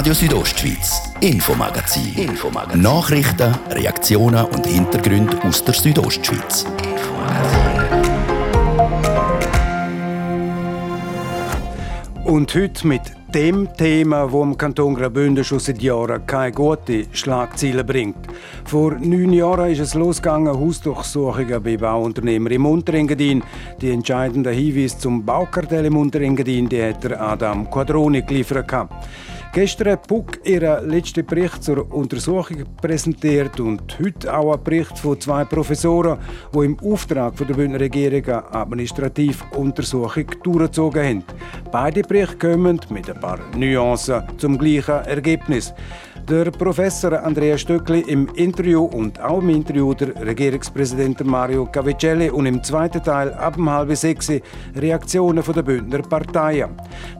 Radio Südostschweiz, Infomagazin. Infomagazin. Nachrichten, Reaktionen und Hintergründe aus der Südostschweiz. Und heute mit dem Thema, wo im Kanton Graubünden schon seit Jahren keine gute Schlagziele bringt. Vor neun Jahren ist es losgegangen, Hausdurchsuchungen bei Bauunternehmern im Unterengadin. Die entscheidenden Hinweise zum Baukartell im Unterengadin, die hat der Adam Quadroni geliefert. Gestern hat Puck ihren letzten Bericht zur Untersuchung präsentiert und heute auch ein Bericht von zwei Professoren, die im Auftrag der Bündner Regierung eine Administrativuntersuchung durchgezogen haben. Beide Berichte kommen mit ein paar Nuancen zum gleichen Ergebnis. Der Professor Andrea Stöckli im Interview und auch im Interview der Regierungspräsident Mario Cavicelli und im zweiten Teil ab um halb sechs Reaktionen der Bündner Parteien.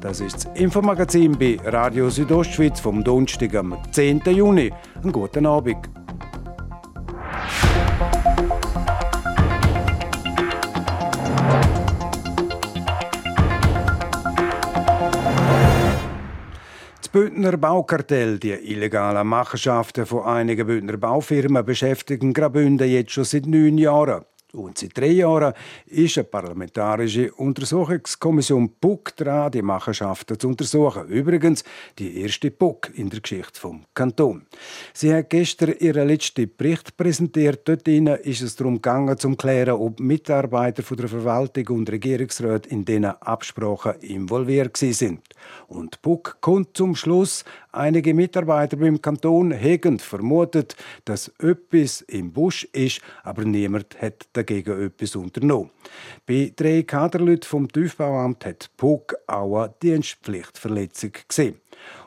Das ist das Infomagazin bei Radio Südostschweiz vom Donnerstag am 10. Juni. Einen guten Abend. Bündner Baukartell, die illegalen Machenschaften von einigen Bündner Baufirmen, beschäftigen Graubünden jetzt schon seit neun Jahren. Und seit drei Jahren ist eine parlamentarische Untersuchungskommission PUC dran, die Machenschaften zu untersuchen. Übrigens die erste PUC in der Geschichte vom Kanton. Sie hat gestern ihren letzten Bericht präsentiert. Dort ist es darum gegangen, zu klären, ob Mitarbeiter von der Verwaltung und Regierungsrat in diesen Absprachen involviert sind. Und PUC kommt zum Schluss, einige Mitarbeiter beim Kanton hegen vermutet, dass etwas im Busch ist, aber niemand hat dagegen etwas unternommen. Bei drei Kaderleuten vom Tiefbauamt hat PUC auch eine Dienstpflichtverletzung gesehen.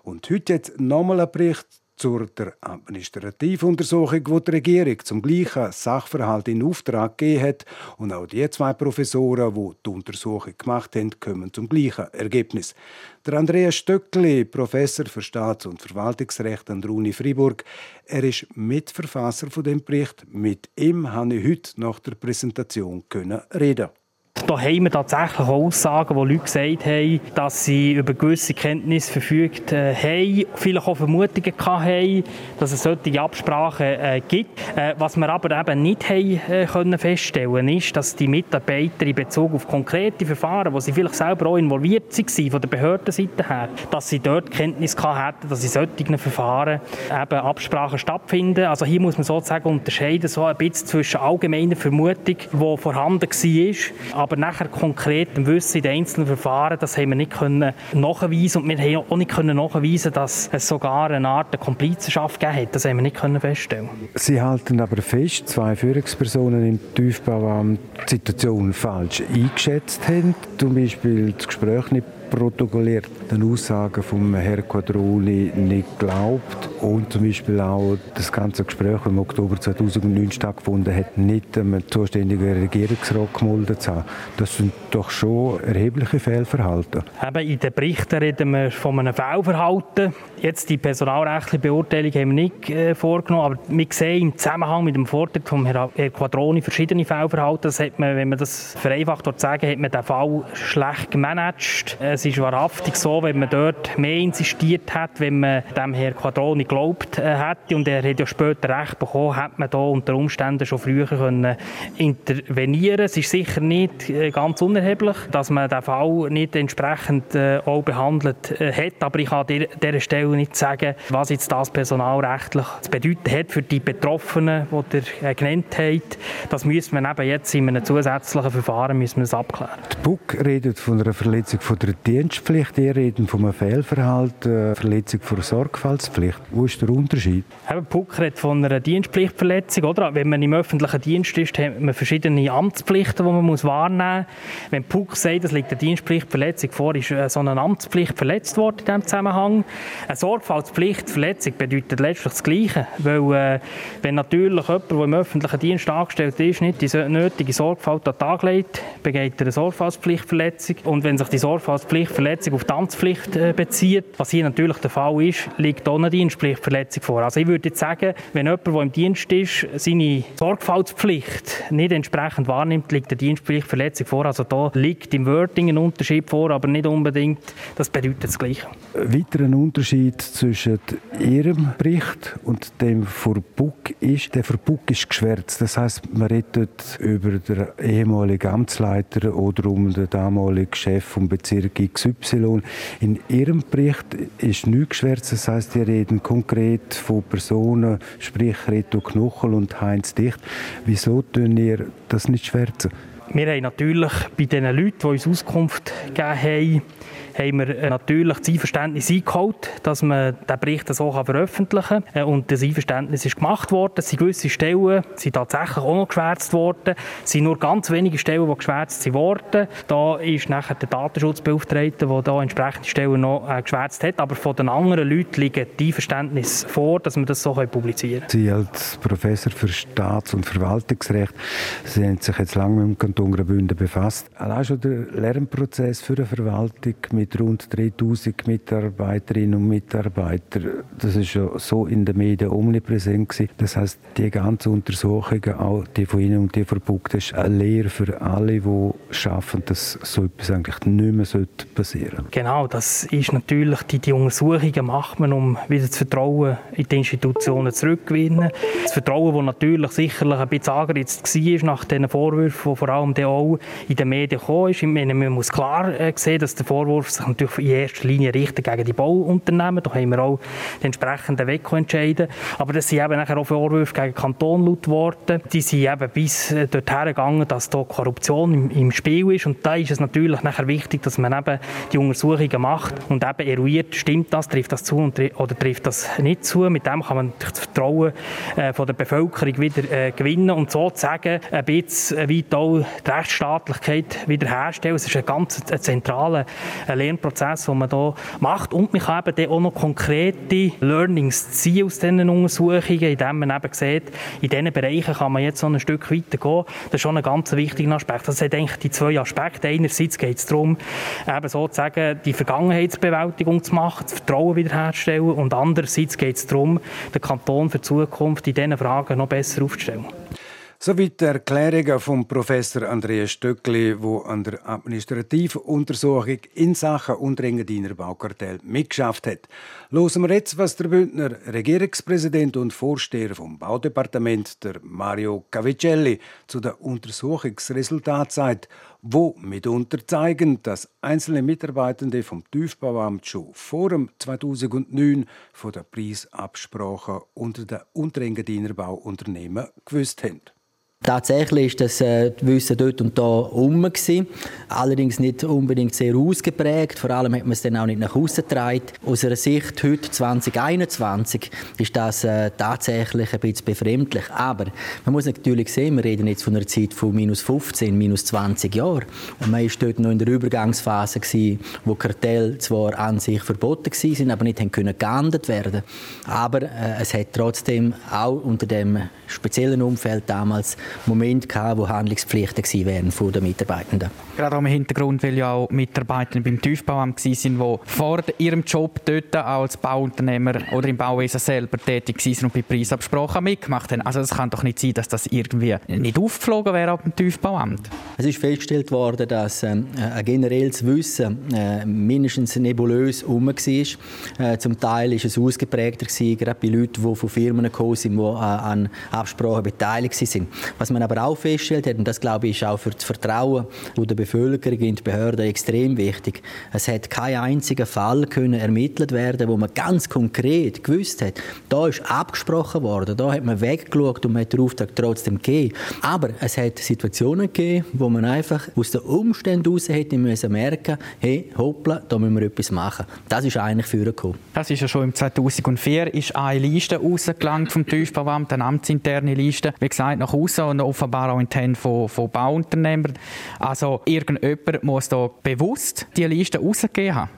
Und heute hat nochmal ein Bericht zur der Administrativuntersuchung, die die Regierung zum gleichen Sachverhalt in Auftrag gegeben hat. Und auch die zwei Professoren, die die Untersuchung gemacht haben, kommen zum gleichen Ergebnis. Der Andreas Stöckli, Professor für Staats- und Verwaltungsrecht an der Uni Freiburg, er ist Mitverfasser von dem Bericht. Mit ihm konnte ich heute nach der Präsentation reden. Da haben wir tatsächlich Aussagen, wo Leute gesagt haben, dass sie über gewisse Kenntnisse verfügt äh, haben, vielleicht auch Vermutungen haben, dass es solche Absprachen äh, gibt. Äh, was wir aber eben nicht haben, können feststellen ist, dass die Mitarbeiter in Bezug auf konkrete Verfahren, wo sie vielleicht selber auch involviert waren, von der Behördenseite her, dass sie dort Kenntnis hatten, dass in solchen Verfahren eben Absprachen stattfinden. Also hier muss man sozusagen unterscheiden, so ein bisschen zwischen allgemeiner Vermutung, die vorhanden war, aber nachher konkret im Wissen in den einzelnen Verfahren, das haben wir nicht können nachweisen und wir haben auch nicht können nachweisen, dass es sogar eine Art Komplizenschaft gegeben hat. Das haben wir nicht können feststellen. Sie halten aber fest, zwei Führungspersonen im Tiefbauamt die Situation falsch eingeschätzt haben, zum Beispiel das Gespräch nicht protokolliert den Aussagen von Herrn Quadroni nicht glaubt und zum Beispiel auch das ganze Gespräch, das im Oktober 2009 stattgefunden hat, nicht dem zuständigen Regierungsrat gemeldet zu haben. Das sind doch schon erhebliche Fehlverhalten. Eben in den Berichten reden wir von einem Fehlverhalten. Jetzt die personalrechtliche Beurteilung haben wir nicht äh, vorgenommen, aber wir sehen im Zusammenhang mit dem Vortrag von Herrn Quadroni verschiedene Fehlverhalten. Das hat man, wenn man das vereinfacht sagen, hat man den Fall schlecht gemanagt. Es ist wahrhaftig so, wenn man dort mehr insistiert hat, wenn man dem Herrn Quadroni geglaubt äh, hätte und er hat ja später Recht bekommen, hätte man da unter Umständen schon früher können intervenieren. Es ist sicher nicht äh, ganz unerheblich, dass man den Fall nicht entsprechend äh, auch behandelt hat, aber ich kann an dieser Stelle nicht sagen, was jetzt das personalrechtlich zu bedeuten hat für die Betroffenen, die äh, genannt habt. Das müssen wir eben jetzt in einem zusätzlichen Verfahren müssen wir das abklären. Die BUK redet von einer Verletzung von der Dienstpflicht, ihr reden von einem Fehlverhalten, äh, Verletzung von Sorgfaltspflicht. Wo ist der Unterschied? Eben, BUK redet von einer Dienstpflichtverletzung. Oder? Wenn man im öffentlichen Dienst ist, hat man verschiedene Amtspflichten, die man muss wahrnehmen muss. Wenn BUK sagt, es liegt eine Dienstpflichtverletzung vor, ist äh, so eine Amtspflicht verletzt worden in diesem Zusammenhang. Eine Sorgfaltspflichtverletzung bedeutet letztlich das Gleiche. Weil, äh, wenn natürlich jemand, der im öffentlichen Dienst angestellt ist, nicht die nötige Sorgfalt an den Tag legt, begeht er eine Sorgfaltspflichtverletzung. Und wenn sich die Sorgfaltspflicht Dienstpflichtverletzung auf die Amtspflicht äh, bezieht. Was hier natürlich der Fall ist, liegt auch eine Dienstpflichtverletzung vor. Also ich würde jetzt sagen, wenn jemand, der im Dienst ist, seine Sorgfaltspflicht nicht entsprechend wahrnimmt, liegt eine Dienstpflichtverletzung vor. Also da liegt im Wording ein Unterschied vor, aber nicht unbedingt, das bedeutet das Gleiche. Weiter ein Unterschied zwischen Ihrem Bericht und dem von Buck ist, der von Buck ist geschwärzt. Das heißt, man redet über den ehemaligen Amtsleiter oder um den damaligen Chef vom Bezirk XY. In Ihrem Bericht ist nichts geschwärzt. Das heißt, Sie reden konkret von Personen, sprich Reto Knochel und Heinz Dicht. Wieso tun ihr das nicht schwärzen? Wir haben natürlich bei den Leuten, die uns Auskunft gegeben haben, haben wir äh, natürlich das Einverständnis eingeholt, dass man den Bericht so veröffentlichen kann. Äh, und das Einverständnis ist gemacht worden. Es sind gewisse Stellen sind tatsächlich auch noch geschwärzt worden. Es sind nur ganz wenige Stellen, die geschwärzt wurden. Da ist nachher der Datenschutzbeauftragte, der da entsprechende Stellen noch äh, geschwärzt hat. Aber von den anderen Leuten liegen die Einverständnis vor, dass wir das so publizieren können. Sie als Professor für Staats- und Verwaltungsrecht, Sie haben sich jetzt lange mit dem Kanton Graubünden befasst. Allein schon der Lernprozess für eine Verwaltung mit mit rund 3000 Mitarbeiterinnen und Mitarbeitern. Das ist ja so in den Medien omnipräsent gewesen. Das heißt, die ganzen Untersuchungen, auch die von Ihnen und die von Buck, ist eine Lehre für alle, die schaffen, dass so etwas eigentlich nicht mehr passieren sollte. Genau, das ist natürlich, die, die Untersuchungen macht man, um wieder das Vertrauen in die Institutionen zurückzugewinnen. Das Vertrauen, das natürlich sicherlich ein bisschen angeritzt war nach diesen Vorwürfen, die vor allem auch in den Medien gekommen ist. Ich meine, man muss klar äh, sehen, dass der Vorwurf sich natürlich in erster Linie richten gegen die Bauunternehmen. Da haben wir auch den entsprechenden Weg entscheiden. Aber das sind eben nachher auch Vorwürfe gegen den Kanton laut worden. Die sind eben bis äh, dorthin gegangen, dass da Korruption im, im, Spiel ist. Und da ist es natürlich nachher wichtig, dass man eben die Untersuchungen macht und eben eruiert, stimmt das, trifft das zu oder trifft das nicht zu. Mit dem kann man das Vertrauen äh, von der Bevölkerung wieder äh, gewinnen und sozusagen ein bisschen weit die Rechtsstaatlichkeit wiederherstellen. Es ist ein ganz zentraler Lernprozess, den man hier macht. Und man kann eben auch noch konkrete Learnings ziehen aus diesen Untersuchungen, indem man eben sieht, in diesen Bereichen kann man jetzt noch ein Stück weiter gehen. Das ist schon ein ganz wichtiger Aspekt. Das sind eigentlich die zwei Aspekte. Einerseits geht es darum, eben sozusagen die Vergangenheitsbewältigung zu machen, das Vertrauen wiederherzustellen und andererseits geht es darum, den Kanton für die Zukunft in diesen Fragen noch besser aufzustellen. Soweit die Erklärungen von Professor Andreas Stöckli, der an der administrativen Untersuchung in Sachen Unrengendiner Baukartell mitgeschafft hat. Hören wir jetzt, was der Bündner Regierungspräsident und Vorsteher vom Baudepartement, der Mario Cavicelli, zu den Untersuchungsresultaten sagt, wo mitunter zeigen, dass einzelne Mitarbeitende vom Tiefbauamt schon vor dem 2009 von der Preisabsprache unter den Unterengadiner Bauunternehmen gewusst haben. Tatsächlich ist das äh, Wissen dort und da um allerdings nicht unbedingt sehr ausgeprägt. Vor allem hat man es dann auch nicht nach außen getragen. Aus einer Sicht heute 2021 ist das äh, tatsächlich ein bisschen befremdlich. Aber man muss natürlich sehen, wir reden jetzt von einer Zeit von minus 15, minus 20 Jahren. Und man war dort noch in der Übergangsphase gewesen, wo Kartell zwar an sich verboten waren, aber nicht haben können geahndet werden. Aber äh, es hat trotzdem auch unter dem speziellen Umfeld damals Moment gehabt, wo Handlungspflichten wären von den Mitarbeitenden. Gerade am Hintergrund, weil ja auch Mitarbeiter beim Tiefbauamt waren, die vor ihrem Job dort auch als Bauunternehmer oder im Bauwesen selber tätig waren und bei Preisabsprachen mitgemacht haben. Also es kann doch nicht sein, dass das irgendwie nicht aufgeflogen wäre ab dem Tiefbauamt. Es ist festgestellt worden, dass ähm, ein generelles Wissen äh, mindestens nebulös herum war. Äh, zum Teil war es ausgeprägter, gewesen, gerade bei Leuten, die von Firmen gekommen sind, die äh, an Absprachen beteiligt waren. Was man aber auch feststellt hat, und das glaube ich ist auch für das Vertrauen der Bevölkerung in die Behörden extrem wichtig, es hat kein einziger Fall können ermittelt werden, wo man ganz konkret gewusst hat, da ist abgesprochen worden, da hat man weggeschaut und man hat den Auftrag trotzdem gegeben. Aber es hat Situationen gegeben, wo man einfach aus den Umständen heraus hätte müssen merken, hey, hoppla, da müssen wir etwas machen. Das ist eigentlich vorgekommen. Das ist ja schon im 2004 ist eine Liste rausgelangt vom Tiefbauamt, eine amtsinterne Liste, wie gesagt, nach außen und offenbar auch in den von, von Bauunternehmern. Also irgendjemand muss da bewusst die Liste rausgegeben haben.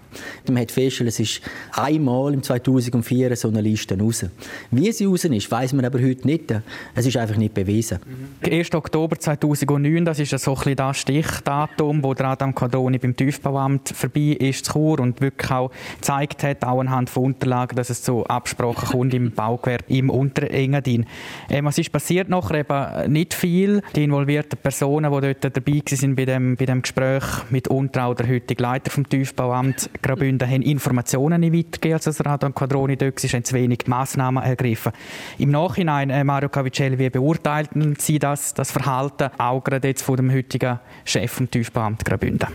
Man hat festgestellt, es ist einmal im 2004 so eine Liste raus. Wie sie raus ist, weiß man aber heute nicht. Es ist einfach nicht bewiesen. 1. Oktober 2009, das ist so ein bisschen das Stichdatum, wo der Adam Quadroni beim Tiefbauamt vorbei ist Chur und wirklich auch gezeigt hat, auch anhand von Unterlagen, dass es zu Absprachen kommt im Baugewerbe im Unterengadin. Äh, was ist passiert nachher? Eben nicht viel. Die involvierten Personen, die dort dabei waren bei dem, bei dem Gespräch mit unter auch der heutige Leiter vom Tiefbauamt Graubünden, haben Informationen nicht weitergegeben, als der Adam Quadroni dort war, haben zu wenig Massnahmen ergriffen. Im Nachhinein, äh, Mario Cavicelli, wie beurteilten Sie das, das Verhalten, auch gerade jetzt von dem heutigen Chef vom Tiefbauamt Graubünden?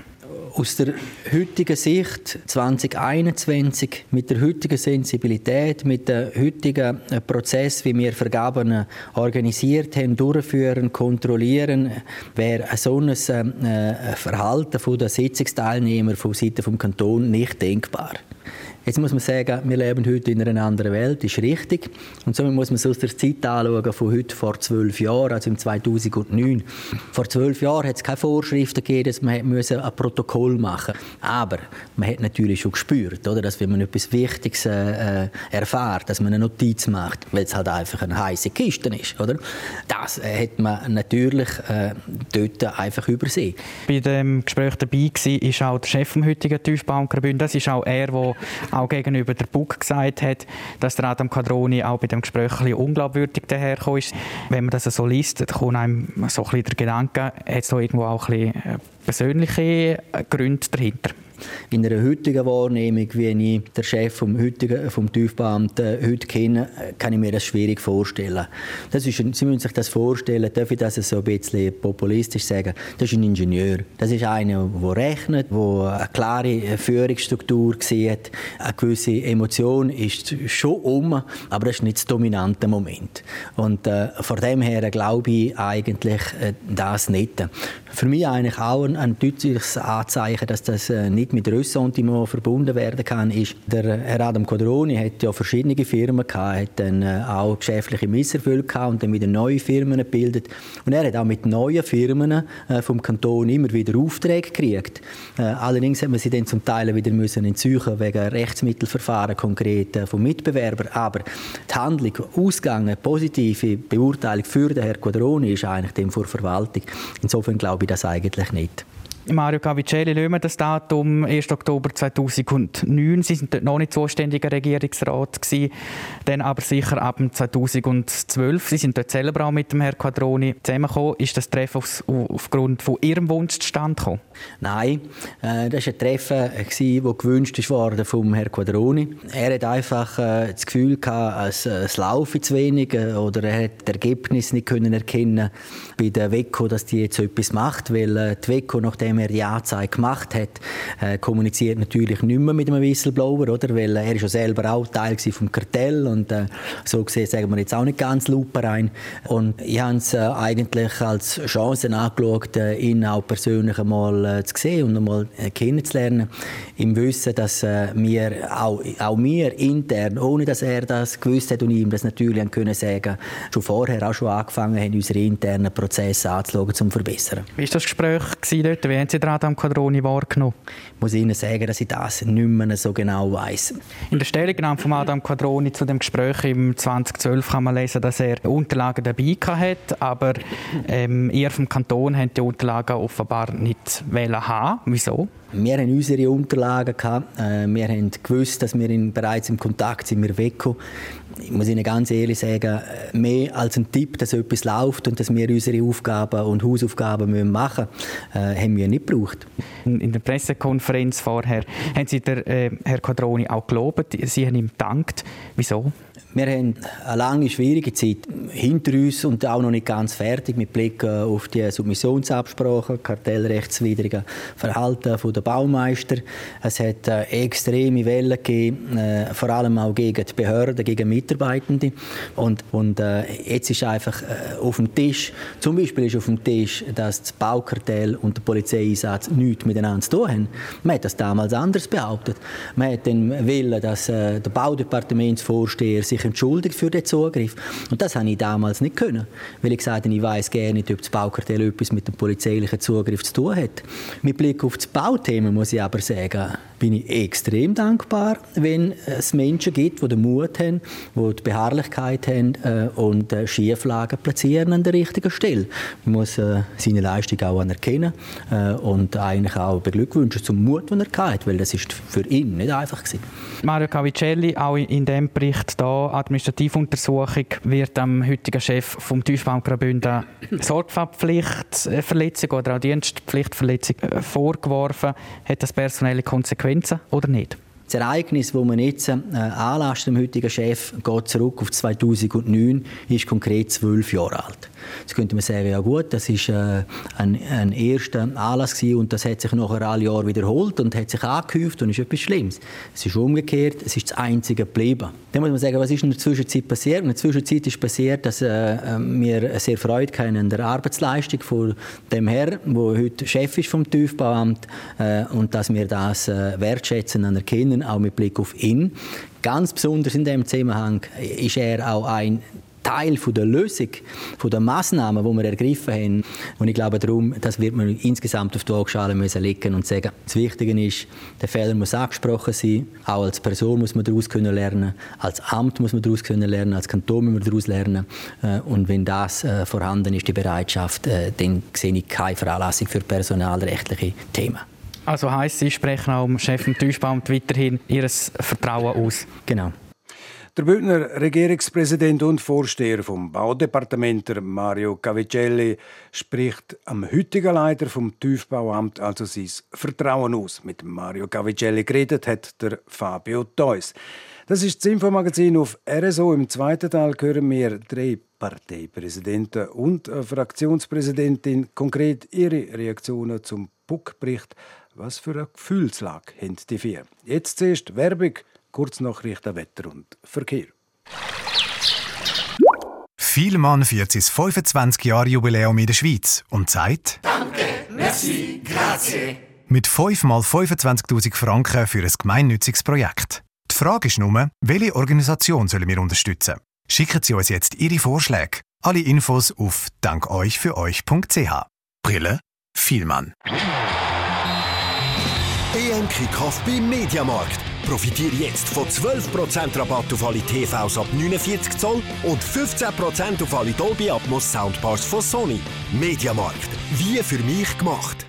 Aus der heutigen Sicht 2021 mit der heutigen Sensibilität, mit dem heutigen äh, Prozess, wie wir Vergaben organisiert haben, durchführen, kontrollieren, wäre so ein äh, Verhalten der Sitzungsteilnehmer von Seiten des Kantons nicht denkbar. Jetzt muss man sagen, wir leben heute in einer anderen Welt, ist richtig. Und somit muss man es aus der Zeit anschauen, von heute vor zwölf Jahren, also im 2009. Vor zwölf Jahren hat es keine Vorschriften gegeben, dass man ein Protokoll machen. Aber man hat natürlich schon gespürt, oder, dass wenn man etwas Wichtiges äh, erfährt, dass man eine Notiz macht, weil es halt einfach eine heiße Kiste ist. Oder? Das äh, hat man natürlich äh, dort einfach übersehen. Bei dem Gespräch dabei war auch der Chef des heutigen Tiefbauernbündnisses. Das ist auch er, der auch gegenüber der BUG gesagt hat, dass der Adam Quadroni auch bei dem Gespräch ein unglaubwürdig dahergekommen ist. Wenn man das so liest, dann kommt einem so ein bisschen der Gedanke, hat es da irgendwo auch ein bisschen äh, persönliche Gründe dahinter? In einer heutigen Wahrnehmung, wie ich den Chef vom, heutigen, vom TÜV-Beamten heute kenne, kann ich mir das schwierig vorstellen. Das ist, Sie müssen sich das vorstellen, darf ich das so ein bisschen populistisch sagen, das ist ein Ingenieur. Das ist einer, der rechnet, der eine klare Führungsstruktur sieht. Eine gewisse Emotion ist schon um, aber das ist nicht das dominante Moment. Und äh, von dem her glaube ich eigentlich äh, das nicht. Für mich eigentlich auch ein, ein deutliches Anzeichen, dass das äh, nicht mit Ressentiment verbunden werden kann, ist, der Herr Adam Quadroni hat ja verschiedene Firmen gehabt, hat dann äh, auch geschäftliche Misserfülle gehabt und dann wieder neue Firmen gebildet. Und er hat auch mit neuen Firmen äh, vom Kanton immer wieder Aufträge gekriegt. Äh, allerdings hat man sie dann zum Teil wieder müssen entziehen wegen Rechtsmittelverfahren konkret vom Mitbewerber. Aber die Handlung, Ausgang, positive Beurteilung für den Herrn Quadroni ist eigentlich dem vor Verwaltung. Insofern glaube ich das eigentlich nicht. Mario Cavicelli, lassen das Datum 1. Oktober 2009. Sie sind dort noch nicht zuständiger Regierungsrat gewesen, dann aber sicher ab 2012. Sie sind dort selber auch mit dem Herrn Quadroni zusammengekommen. Ist das Treffen auf, aufgrund von Ihrem Wunsch zustande gekommen? Nein, äh, das war ein Treffen, äh, das gewünscht wurde vom Herrn Quadroni. Er hat einfach äh, das Gefühl gehabt, es, es laufe zu wenig äh, oder er hat das Ergebnis nicht können erkennen bei der WECO, dass die jetzt etwas macht, weil äh, die WECO, nachdem er die Anzeige gemacht hat, äh, kommuniziert natürlich nicht mehr mit einem Whistleblower, oder? Weil er ist ja selber auch Teil vom Kartell und äh, so gesehen sagen wir jetzt auch nicht ganz Lupe rein. Und ich habe es äh, eigentlich als Chance angeschaut, äh, ihn auch persönlich einmal äh, zu sehen und einmal äh, kennenzulernen, im Wissen, dass wir auch, auch wir intern, ohne dass er das gewusst hat und ihm das natürlich haben können sagen, schon vorher auch schon angefangen haben, unsere internen Prozesse anzuschauen, um zu verbessern. Wie war das Gespräch dort? Wie haben Sie den Adam Quadroni wahrgenommen? Ich muss Ihnen sagen, dass ich das nicht mehr so genau weiß. In der Stellungnahme von Adam Quadroni zu dem Gespräch im 2012 kann man lesen, dass er Unterlagen dabei hatte, aber ähm, ihr vom Kanton habt die Unterlagen offenbar nicht haben. Wieso? Wir haben unsere Unterlagen gehabt. Äh, wir haben gewusst, dass wir in, bereits im Kontakt sind mit WECO. Ich muss Ihnen ganz ehrlich sagen, mehr als ein Tipp, dass etwas läuft und dass wir unsere Aufgaben und Hausaufgaben machen müssen, äh, haben wir nicht gebraucht. In der Pressekonferenz vorher haben Sie der äh, Herr Quadroni auch gelobt. Sie haben ihm gedankt. Wieso? Wir haben eine lange, schwierige Zeit hinter uns und auch noch nicht ganz fertig mit Blick auf die Submissionsabsprachen, kartellrechtswidrige Verhalten der Baumeister. Es hat äh, extreme Wellen gegeben, äh, vor allem auch gegen die Behörden, gegen Mitarbeitende. Und, und äh, jetzt ist einfach äh, auf dem Tisch, zum Beispiel ist auf dem Tisch, dass das Baukartell und der Polizeieinsatz nichts miteinander zu tun haben. Man hat das damals anders behauptet. Man hat den Willen, dass äh, der Baudepartementsvorsteher sich sich entschuldigt für den Zugriff. Und das habe ich damals nicht können, weil ich gesagt habe, ich weiß gerne nicht, ob das Baukartell etwas mit dem polizeilichen Zugriff zu tun hat. Mit Blick auf das Bauthema muss ich aber sagen, bin ich extrem dankbar, wenn es Menschen gibt, die den Mut haben, die die Beharrlichkeit haben äh, und äh, Schieflagen platzieren an der richtigen Stelle. Man muss äh, seine Leistung auch anerkennen und eigentlich auch beglückwünschen zum Mut, den er hatte, weil das ist für ihn nicht einfach gewesen. Mario Cavicelli, auch in dem Bericht da Administrativuntersuchung wird am heutigen Chef vom Tiefbau Graubünden Sorgfaltspflichtverletzung oder auch Dienstpflichtverletzung äh, vorgeworfen. Hat das personelle Konsequenzen oder nicht? Das Ereignis, das man jetzt äh, anlasst, dem heutigen Chef, geht zurück auf 2009, ist konkret zwölf Jahre alt. Jetzt könnte man sagen, ja gut, das ist äh, ein, ein erster Anlass gewesen und das hat sich nachher alle Jahre wiederholt und hat sich angehäuft und ist etwas Schlimmes. Es ist umgekehrt, es ist das Einzige geblieben. Dann muss man sagen, was ist in der Zwischenzeit passiert? In der Zwischenzeit ist passiert, dass äh, wir sehr Freude haben an der Arbeitsleistung von dem Herr, der heute Chef ist vom Tiefbauamt äh, und dass wir das äh, wertschätzen, anerkennen, auch mit Blick auf ihn. Ganz besonders in dem Zusammenhang ist er auch ein Teil von der Lösung, von der Massnahmen, die wir ergriffen haben. Und ich glaube darum, das wird man insgesamt auf die Waagschale müssen legen und sagen, das Wichtige ist, der Fehler muss angesprochen sein, auch als Person muss man daraus können lernen, als Amt muss man daraus können lernen, als Kanton muss man daraus lernen. Äh, und wenn das äh, vorhanden ist, die Bereitschaft, äh, dann sehe ich keine Veranlassung für personalrechtliche Themen. Also heisst, Sie sprechen auch dem Chef im Tischbaum weiterhin Ihr Vertrauen aus? Genau. Der Bündner Regierungspräsident und Vorsteher vom Baudepartement Mario Cavicelli spricht am heutigen Leiter vom Tiefbauamt also sein Vertrauen aus. Mit Mario Cavicelli geredet hat der Fabio Theus. Das ist das Infomagazin auf RSO. Im zweiten Teil hören wir drei Parteipräsidenten und eine Fraktionspräsidentin konkret ihre Reaktionen zum Buckbericht. Was für eine Gefühlslage haben die vier? Jetzt zuerst Werbung Kurznachrichten, Wetter und Verkehr. Vielmann feiert sein 25-Jahre-Jubiläum in der Schweiz und sagt Danke, merci, grazie. Mit 5 mal 25.000 Franken für ein gemeinnütziges Projekt. Die Frage ist nur, welche Organisation sollen wir unterstützen? Schicken Sie uns jetzt Ihre Vorschläge. Alle Infos auf dankeuchfüreuch.ch. Brille Vielmann. EM Kickoff beim Mediamarkt. Profitiere jetzt von 12% Rabatt auf alle TVs ab 49 Zoll und 15% auf alle Dolby Atmos Soundbars von Sony. Mediamarkt. Wie für mich gemacht.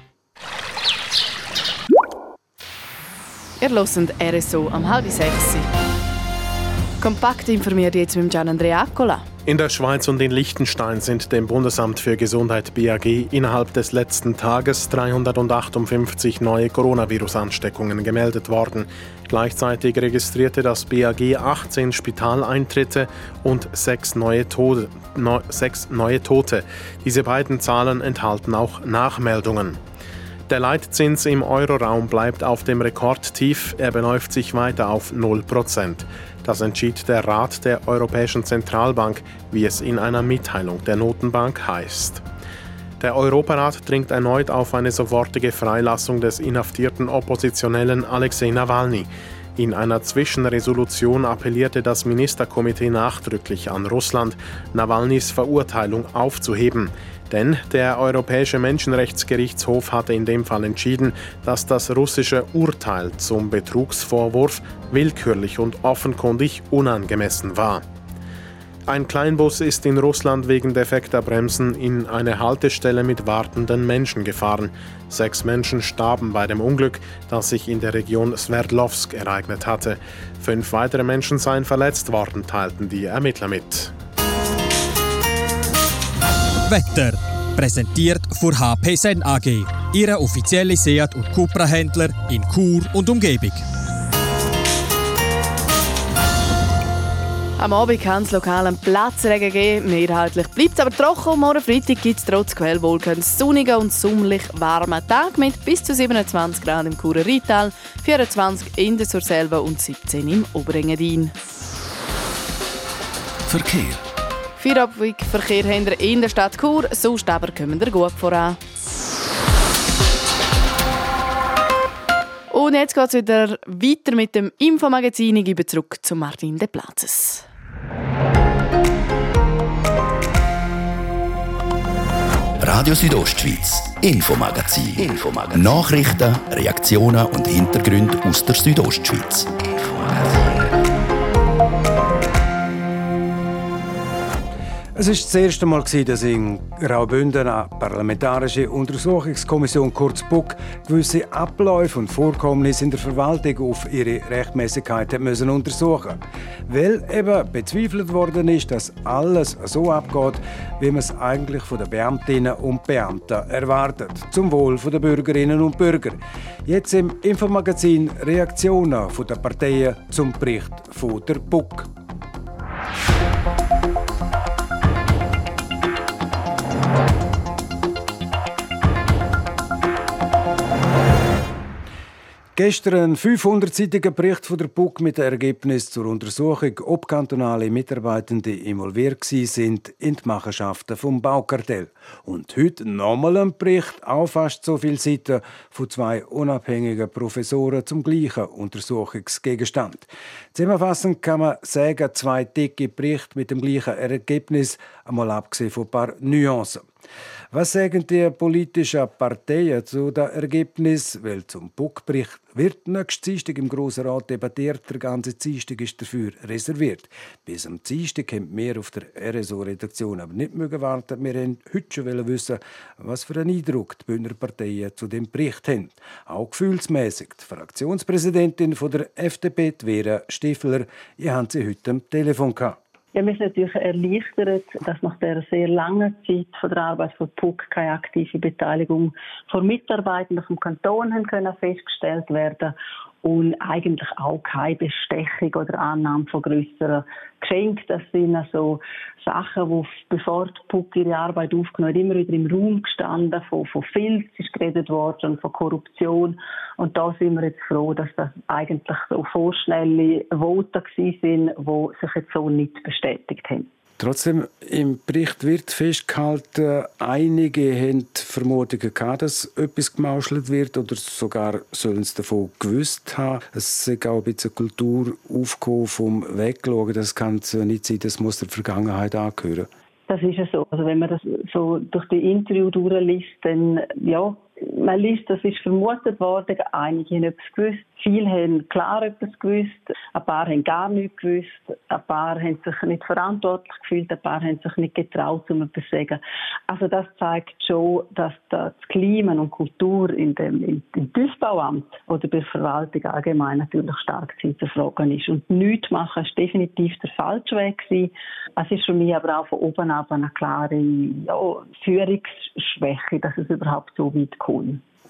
Ihr hört RSO am halb sechs. Kompakt informiert jetzt mit Gian Andrea Accola. In der Schweiz und in Liechtenstein sind dem Bundesamt für Gesundheit BAG innerhalb des letzten Tages 358 neue Coronavirus-Ansteckungen gemeldet worden. Gleichzeitig registrierte das BAG 18 Spitaleintritte und sechs neue, Tode, ne, sechs neue Tote. Diese beiden Zahlen enthalten auch Nachmeldungen. Der Leitzins im Euroraum bleibt auf dem Rekordtief, er beläuft sich weiter auf 0%. Das entschied der Rat der Europäischen Zentralbank, wie es in einer Mitteilung der Notenbank heißt. Der Europarat dringt erneut auf eine sofortige Freilassung des inhaftierten Oppositionellen Alexei Nawalny. In einer Zwischenresolution appellierte das Ministerkomitee nachdrücklich an Russland, Nawalnys Verurteilung aufzuheben. Denn der Europäische Menschenrechtsgerichtshof hatte in dem Fall entschieden, dass das russische Urteil zum Betrugsvorwurf willkürlich und offenkundig unangemessen war. Ein Kleinbus ist in Russland wegen defekter Bremsen in eine Haltestelle mit wartenden Menschen gefahren. Sechs Menschen starben bei dem Unglück, das sich in der Region Sverdlovsk ereignet hatte. Fünf weitere Menschen seien verletzt worden, teilten die Ermittler mit. Wetter. Präsentiert von HP Sen AG, Ihre offizielle Seat- und Cupra-Händler in Chur und Umgebung. Am Abend kann es lokal einen Platzregen geben. Mehrheitlich bleibt es aber trocken. Morgen Freitag gibt es trotz Quellwolken einen sonnigen und summlich warmen Tag mit bis zu 27 Grad im Churer Rital, 24 in der Surselva und 17 im Oberengadin. Verkehr. Feierabendverkehr haben wir in der Stadt Chur, sonst aber kommen wir gut voran. Und jetzt geht es wieder weiter mit dem Infomagazin. Ich gebe zurück zu Martin De Platzes. Radio Südostschweiz, Infomagazin. Infomagazin. Nachrichten, Reaktionen und Hintergründe aus der Südostschweiz. Es ist das erste Mal, dass in Graubünden eine parlamentarische Untersuchungskommission kurz BUK gewisse Abläufe und Vorkommnisse in der Verwaltung auf ihre Rechtmäßigkeit müssen untersuchen Weil eben bezweifelt worden ist, dass alles so abgeht, wie man es eigentlich von den Beamtinnen und Beamten erwartet. Zum Wohl der Bürgerinnen und Bürger. Jetzt im Infomagazin Reaktionen der Parteien zum Bericht von der BUK. Gestern ein 500-seitiger Bericht von der BUG mit dem Ergebnis zur Untersuchung, ob kantonale Mitarbeitende involviert sind in die Machenschaften vom Baukartell. Und heute nochmal ein Bericht, auch fast so viele Seiten, von zwei unabhängigen Professoren zum gleichen Untersuchungsgegenstand. Zusammenfassend kann man sagen, zwei dicke Berichte mit dem gleichen Ergebnis, einmal abgesehen von ein paar Nuancen. Was sagen die politischen Parteien zu dem Ergebnis? Weil zum Buckbericht wird nächsten Dienstag im Grossen Rat debattiert. Der ganze Dienstag ist dafür reserviert. Bis am Dienstag haben wir auf der RSO-Redaktion aber nicht mögen warten. Wir wollten heute schon wissen, was für einen Eindruck die Bündner Parteien zu dem Bericht haben. Auch gefühlsmäßig. Die Fraktionspräsidentin von der FDP, Vera Stiefler, ihr habt sie heute am Telefon gehabt. Ja, wir sind natürlich erleichtert, dass nach der sehr langen Zeit von der Arbeit von PUC keine aktive Beteiligung von Mitarbeitenden vom Kanton können festgestellt werden und eigentlich auch keine Bestechung oder Annahme von größeren Geschenken. Das sind also Sachen, die bevor die PUC ihre Arbeit aufgenommen hat, immer wieder im Raum gestanden. Von, von Filz ist geredet worden, von Korruption. Und da sind wir jetzt froh, dass das eigentlich so vorschnelle Voten sind, die sich jetzt so nicht bestätigt haben. Trotzdem, im Bericht wird festgehalten, einige haben Vermutungen gehabt, dass etwas gemauschelt wird oder sogar sollen sie davon gewusst haben. Es ist auch ein bisschen Kultur aufgekommen vom Wegschauen. Das kann nicht sein, das muss der Vergangenheit angehören. Das ist ja so. Also wenn man das so durch die Interview durchliest, dann ja, man liest, das ist vermutet worden, einige haben etwas gewusst, viele haben klar etwas gewusst, ein paar haben gar nichts gewusst, ein paar haben sich nicht verantwortlich gefühlt, ein paar haben sich nicht getraut, um etwas zu sagen. Also das zeigt schon, dass das Klima und Kultur in dem, im, im Tiefbauamt oder bei der Verwaltung allgemein natürlich stark zu hinterfragen ist. Und nichts machen ist definitiv der falsche Weg gewesen. Es ist für mich aber auch von oben ab eine klare ja, Führungsschwäche, dass es überhaupt so weit kommt.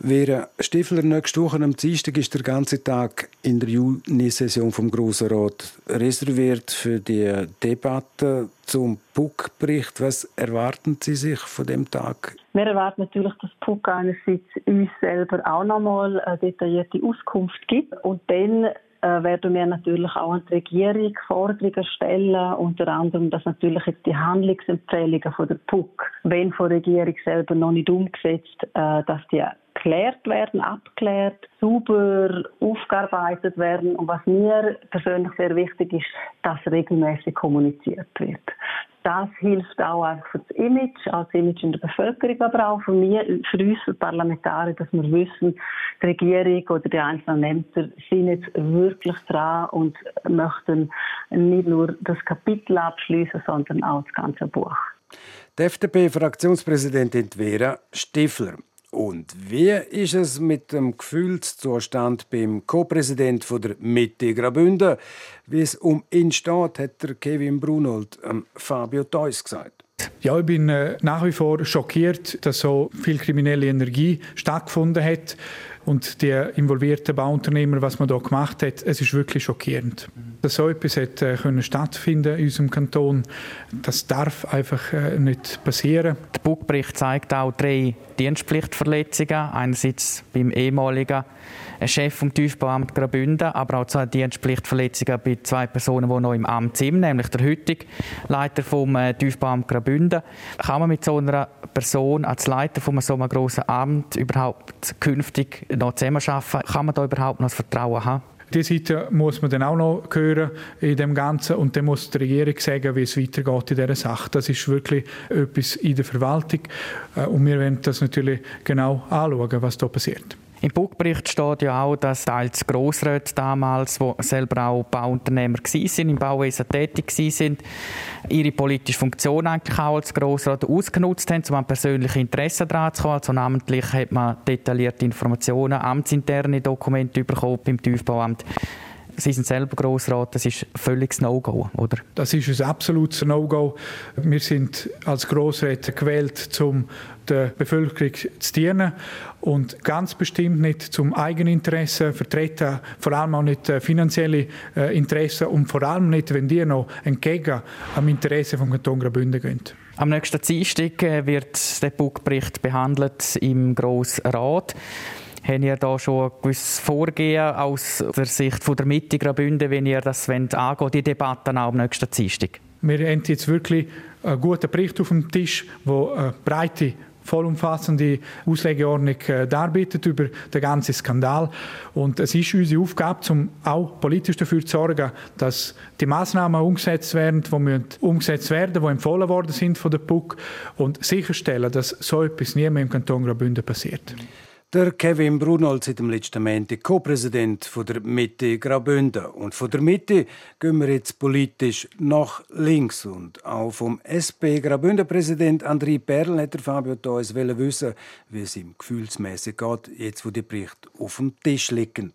Vera Stifler, nächste Woche am Dienstag ist der ganze Tag in der Juni-Session vom Grossen Rat reserviert für die Debatte zum PUC-Bericht. Was erwarten Sie sich von dem Tag? Wir erwarten natürlich, dass PUC einerseits uns selber auch nochmal eine detaillierte Auskunft gibt und dann äh, werden wir natürlich auch an die Regierung Forderungen stellen, unter anderem, dass natürlich jetzt die Handlungsempfehlungen von der PUC, wenn von der Regierung selber noch nicht umgesetzt, äh, dass die geklärt werden, abgeklärt, sauber aufgearbeitet werden. Und was mir persönlich sehr wichtig ist, dass regelmäßig kommuniziert wird. Das hilft auch einfach für das Image, als Image in der Bevölkerung, aber auch für, mich, für uns, für Parlamentarier, dass wir wissen, die Regierung oder die einzelnen Ämter sind jetzt wirklich dran und möchten nicht nur das Kapitel abschließen, sondern auch das ganze Buch. Die FDP-Fraktionspräsidentin Vera Stifler. Und wie ist es mit dem Gefühlszustand beim Co-Präsident der Mitte Graubünden? Wie es um ihn steht, hat der Kevin Brunold ähm, Fabio Theus gesagt. Ja, ich bin äh, nach wie vor schockiert, dass so viel kriminelle Energie stattgefunden hat und die involvierten Bauunternehmer, was man da gemacht hat, es ist wirklich schockierend. Dass so etwas hat, äh, können stattfinden in unserem Kanton, das darf einfach äh, nicht passieren. Der Bugbericht zeigt auch drei Dienstpflichtverletzungen. Einerseits beim ehemaligen Chef vom Tiefbauamt Graubünden, aber auch zwei Dienstpflichtverletzungen bei zwei Personen, die noch im Amt sind, nämlich der heutige Leiter vom äh, Tiefbauamt Graubünden. Kann man mit so einer Person als Leiter von so einem grossen Amt überhaupt künftig noch zusammenarbeiten? Kann man da überhaupt noch das Vertrauen haben? Diese Seite muss man dann auch noch hören in dem Ganzen und dann muss die Regierung sagen, wie es weitergeht in dieser Sache. Das ist wirklich etwas in der Verwaltung äh, und wir werden das natürlich genau anschauen, was da passiert. Im Buchbericht steht ja auch, dass teils Grossräte damals, die selber auch Bauunternehmer waren, im Bauwesen tätig waren, ihre politische Funktion eigentlich auch als Grossrat ausgenutzt haben, um an persönliche Interessen daran zu kommen. Also namentlich hat man detaillierte Informationen, amtsinterne Dokumente bekommen beim Tiefbauamt. Sie sind selber Grossrat, das ist völliges No-Go, oder? Das ist ein absolutes No-Go. Wir sind als Grossräte gewählt, um der Bevölkerung zu dienen und ganz bestimmt nicht zum Eigeninteresse vertreten, vor allem auch nicht äh, finanzielle äh, Interessen und vor allem nicht, wenn die noch entgegen am Interesse von Kanton Graubünden gehen. Am nächsten Dienstag äh, wird der Buchbericht behandelt im Grossen Haben ihr da schon ein gewisses Vorgehen aus der Sicht von der Mitte Graubünden, wenn ihr das angehen, die Debatten auch am nächsten Dienstag? Wir haben jetzt wirklich einen guten Bericht auf dem Tisch, der eine breite vollumfassende Auslegeordnung äh, darbietet über den ganzen Skandal. Und es ist unsere Aufgabe, um auch politisch dafür zu sorgen, dass die Maßnahmen umgesetzt werden, die umgesetzt werden, die empfohlen worden sind von der PUC und sicherstellen, dass so etwas nie mehr im Kanton Graubünden passiert. Der Kevin Brunol seit dem letzten Montag Co-Präsident der Mitte Graubünden. Und von der Mitte gehen wir jetzt politisch nach links. Und auch vom SP Graubünden-Präsident André Perl hat der Fabio Theus wissen, wie es ihm gefühlsmäßig geht, jetzt wo die Berichte auf dem Tisch liegen.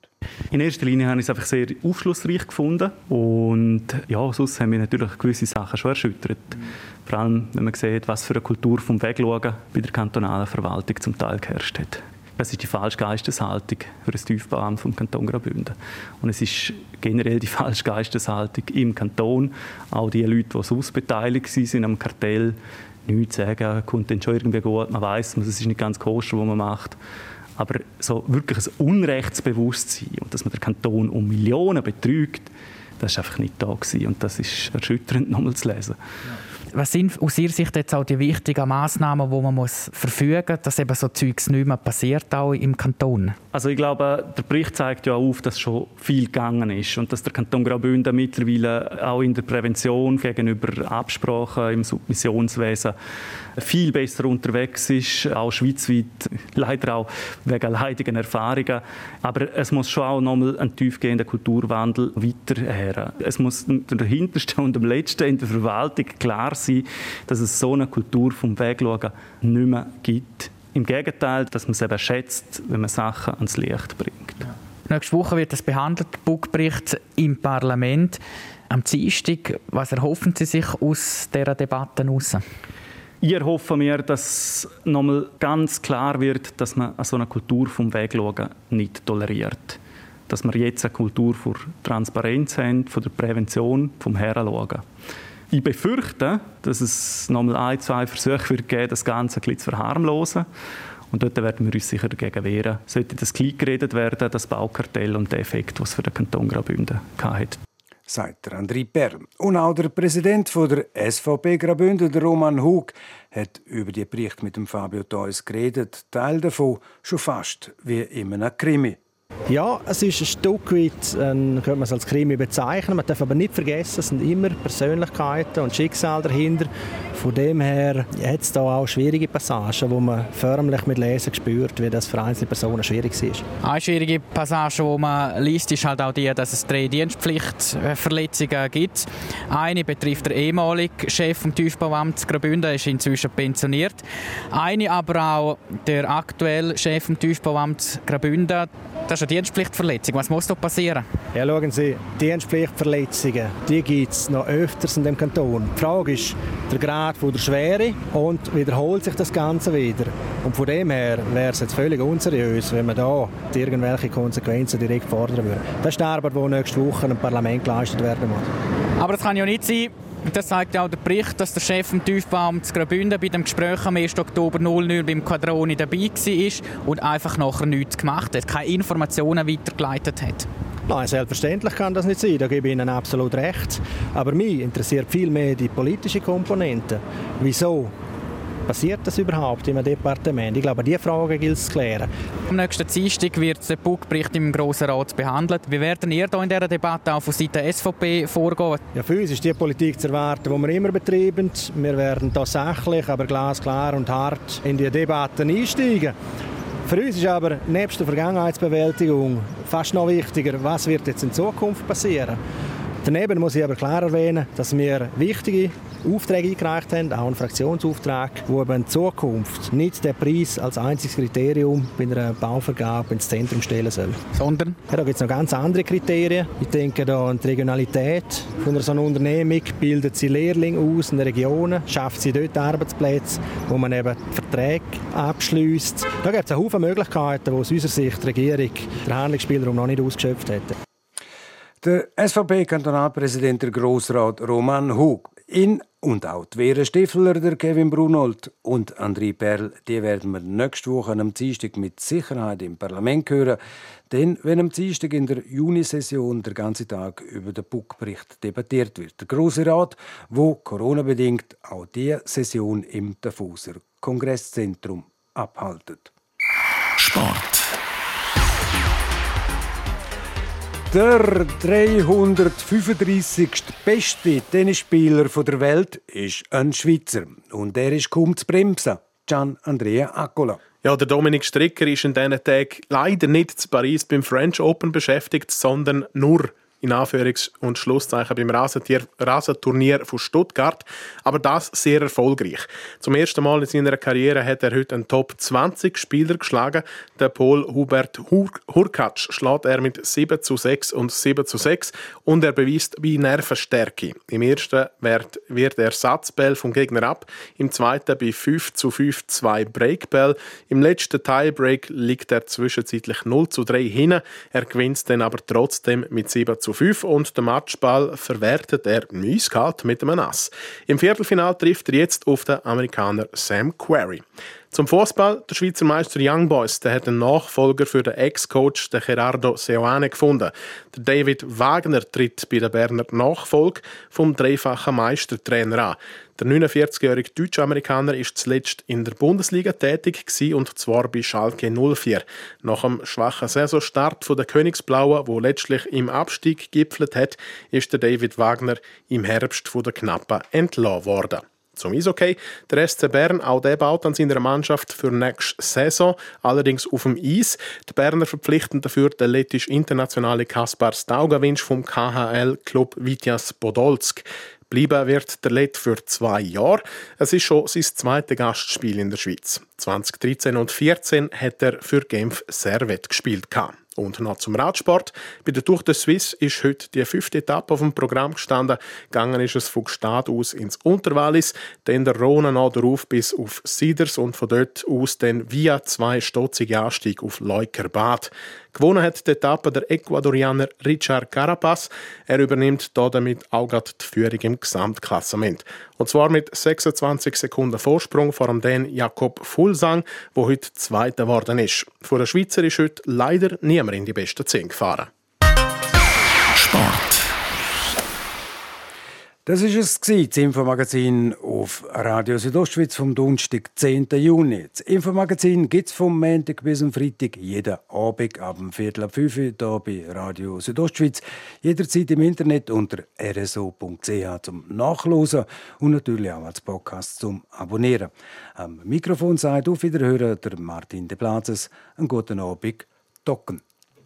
In erster Linie habe ich es einfach sehr aufschlussreich gefunden und ja, sonst haben mich natürlich gewisse Sachen schon erschüttert. Vor allem, wenn man sieht, was für eine Kultur vom Wegschauen bei der kantonalen Verwaltung zum Teil geherrscht hat. Das ist die falsche Geisteshaltung für das Tiefbauamt vom Kanton Graubünden. Und es ist generell die falsche Geisteshaltung im Kanton. Auch die Leute, die sonst beteiligt sind am Kartell, nichts sagen, kommt dann schon irgendwie gut. Man weiß, es ist nicht ganz koscher, was man macht. Aber so wirklich ein Unrechtsbewusstsein und dass man den Kanton um Millionen betrügt, das war einfach nicht da gewesen. Und das ist erschütternd, nochmal zu lesen. Ja. Was sind aus Ihrer Sicht jetzt auch die wichtigen Massnahmen, wo man muss verfügen muss, dass eben so Zeugs nicht mehr passiert, auch im Kanton? Also ich glaube, der Bericht zeigt ja auf, dass schon viel gegangen ist und dass der Kanton Graubünden mittlerweile auch in der Prävention gegenüber Absprachen im Submissionswesen viel besser unterwegs ist, auch schweizweit, leider auch wegen leidigen Erfahrungen. Aber es muss schon auch nochmal ein tiefgehender Kulturwandel weiterher. Es muss der hinterste und der letzte in der Verwaltung klar sein, dass es so eine Kultur vom Wegschauen nicht mehr gibt. Im Gegenteil, dass man es eben schätzt, wenn man Sachen ans Licht bringt. Ja. Nächste Woche wird das behandelt, der Buchbericht im Parlament. Am Dienstag, was erhoffen Sie sich aus dieser Debatte heraus? Ich erhoffe mir, dass nochmal ganz klar wird, dass man so eine Kultur vom Wegschauen nicht toleriert. Dass wir jetzt eine Kultur von Transparenz haben, von der Prävention, vom Heranschauen. Ich befürchte, dass es nochmal ein, zwei Versuche wird geben, das Ganze ein zu verharmlosen. Und dort werden wir uns sicher dagegen wehren. Sollte das klein geredet werden, das Baukartell und der Effekt, was für den Kanton Graubünden hatte sagt der André Bern. Und auch der Präsident der SVP Graubünden, Roman Hug, hat über die Bericht mit dem Fabio Theus geredet. Teil davon schon fast wie in einem Krimi. Ja, es ist ein Stück weit, äh, könnte man es als Krimi bezeichnen. Man darf aber nicht vergessen, es sind immer Persönlichkeiten und Schicksale dahinter. Von dem her hat es da auch schwierige Passagen, wo man förmlich mit Lesen spürt, wie das für einzelne Personen schwierig ist. Eine schwierige Passage, die man liest, ist halt auch die, dass es drei Dienstpflichtverletzungen gibt. Eine betrifft den ehemaligen Chef vom Tiefbauamt Graubünden, ist inzwischen pensioniert. Eine aber auch der aktuelle Chef vom Tiefbauamt Graubünden. Das ist eine Dienstpflichtverletzung. Was muss da passieren? Ja, schauen Sie, Dienstpflichtverletzungen, die gibt es noch öfters in dem Kanton. Die Frage ist der Grad von der Schwere und wiederholt sich das Ganze wieder. Und von dem her wäre es jetzt völlig unseriös, wenn man da irgendwelche Konsequenzen direkt fordern würde. Das ist die Arbeit, die nächste Woche im Parlament geleistet werden muss. Aber das kann ja nicht sein, das zeigt auch der Bericht, dass der Chef vom Tiefbaum zu Graubünden bei dem Gespräch am 1. Oktober 09 beim Quadroni dabei war und einfach nachher nichts gemacht hat, keine Informationen weitergeleitet hat. Nein, selbstverständlich kann das nicht sein, da gebe ich Ihnen absolut recht. Aber mich interessiert viel mehr die politische Komponente. Wieso passiert das überhaupt im Departement? Ich glaube, diese Frage gilt es zu klären. Am nächsten Dienstag wird der Bugbericht im Grossen Rat behandelt. Wie werden ihr hier in dieser Debatte auch von Seiten SVP vorgehen? Ja, für uns ist die Politik zu erwarten, die wir immer betreiben. Wir werden da sachlich, aber glasklar und hart in die Debatten einsteigen. Für uns ist aber nebst der Vergangenheitsbewältigung fast noch wichtiger, was wird jetzt in Zukunft passieren. Daneben muss ich aber klar erwähnen, dass wir wichtige Aufträge eingereicht haben, auch einen Fraktionsauftrag, wo eben in Zukunft nicht der Preis als einziges Kriterium bei einer Bauvergabe ins Zentrum stellen soll. Sondern? Ja, da gibt es noch ganz andere Kriterien. Ich denke da an die Regionalität von einer so einer Unternehmung. Bildet sie Lehrlinge aus in den Regionen? Schafft sie dort Arbeitsplätze, wo man eben Verträge abschließt? Da gibt es eine Haufen Möglichkeiten, wo aus unserer Sicht die Regierung den Handlungsspielraum noch nicht ausgeschöpft hätte. Der SVP-Kantonalpräsident, der Grossrat Roman Hug, in und auch die Vera Stifler, der Kevin Brunold und André Perl, die werden wir nächste Woche am Dienstag mit Sicherheit im Parlament hören. Denn wenn am Dienstag in der Junisession der ganze Tag über den Bugbericht debattiert wird. Der Große Rat, wo Corona-bedingt auch diese Session im Tafuser Kongresszentrum abhaltet. Sport. Der 335. beste Tennisspieler der Welt ist ein Schweizer. Und er ist kaum zu bremsen. Gian Andrea Accola. Ja, der Dominik Stricker ist in diesen Tagen leider nicht zu Paris beim French Open beschäftigt, sondern nur in Anführungs- und Schlusszeichen beim Rasenturnier von Stuttgart, aber das sehr erfolgreich. Zum ersten Mal in seiner Karriere hat er heute einen Top 20 Spieler geschlagen. Der Pol Hubert Hur Hurkacz schlägt er mit 7 zu 6 und 7 zu 6 und er beweist wie Nervenstärke. Im ersten wird, wird er Satzbell vom Gegner ab, im zweiten bei 5 zu 5 zwei Breakbell. Im letzten Tiebreak liegt er zwischenzeitlich 0 zu 3 hin. Er gewinnt dann aber trotzdem mit 7 zu 5 und den Matchball verwertet er eiskalt mit einem Ass. Im Viertelfinal trifft er jetzt auf den Amerikaner Sam Querrey. Zum Fußball, der Schweizer Meister Young Boys, der hat einen Nachfolger für den Ex-Coach Gerardo Seoane gefunden. Der David Wagner tritt bei der Berner Nachfolge vom dreifachen Meistertrainer an. Der 49-jährige Deutsch-Amerikaner ist zuletzt in der Bundesliga tätig und zwar bei Schalke 04. Nach dem schwachen Saisonstart der Königsblauen, wo letztlich im Abstieg gipfelt hat, ist der David Wagner im Herbst von der Knappen entlassen worden. Zum Eishockey. Der SC Bern, auch der baut an seiner Mannschaft für nächste Saison, allerdings auf dem Eis. Die Berner verpflichten dafür den lettisch-internationale Kaspar Staugawinsch vom KHL-Club Vitjas Podolsk. Bleiben wird der Lett für zwei Jahre. Es ist schon sein zweites Gastspiel in der Schweiz. 2013 und 2014 hat er für Genf Servet gespielt. Und noch zum Radsport. Bei der Tour de Suisse ist heute die fünfte Etappe auf dem Programm gestanden. Gegangen ist es von Gstaad aus ins Unterwallis, dann der Rhone noch darauf bis auf Siders und von dort aus dann via zwei stotzige Anstieg auf Leukerbad. Gewonnen hat die Etappe der Ecuadorianer Richard Carapaz. Er übernimmt damit auch die Führung im Gesamtklassement. Und zwar mit 26 Sekunden Vorsprung vor dem Dan Jakob Fulsang, wo heute Zweiter geworden ist. Von der Schweizer ist heute leider niemand in die besten 10 gefahren. Sport. Das ist es das Infomagazin auf Radio Südostschweiz vom Donnerstag, 10. Juni. Das Infomagazin gibt es vom Montag bis zum Freitag jeden Abend ab dem Viertel ab 5 Uhr hier bei Radio Südostschweiz. Jederzeit im Internet unter rso.ch zum Nachlesen und natürlich auch als Podcast zum Abonnieren. Am Mikrofon sagt auf Wiederhören der Martin de Plazes. Einen guten Abend, Docken.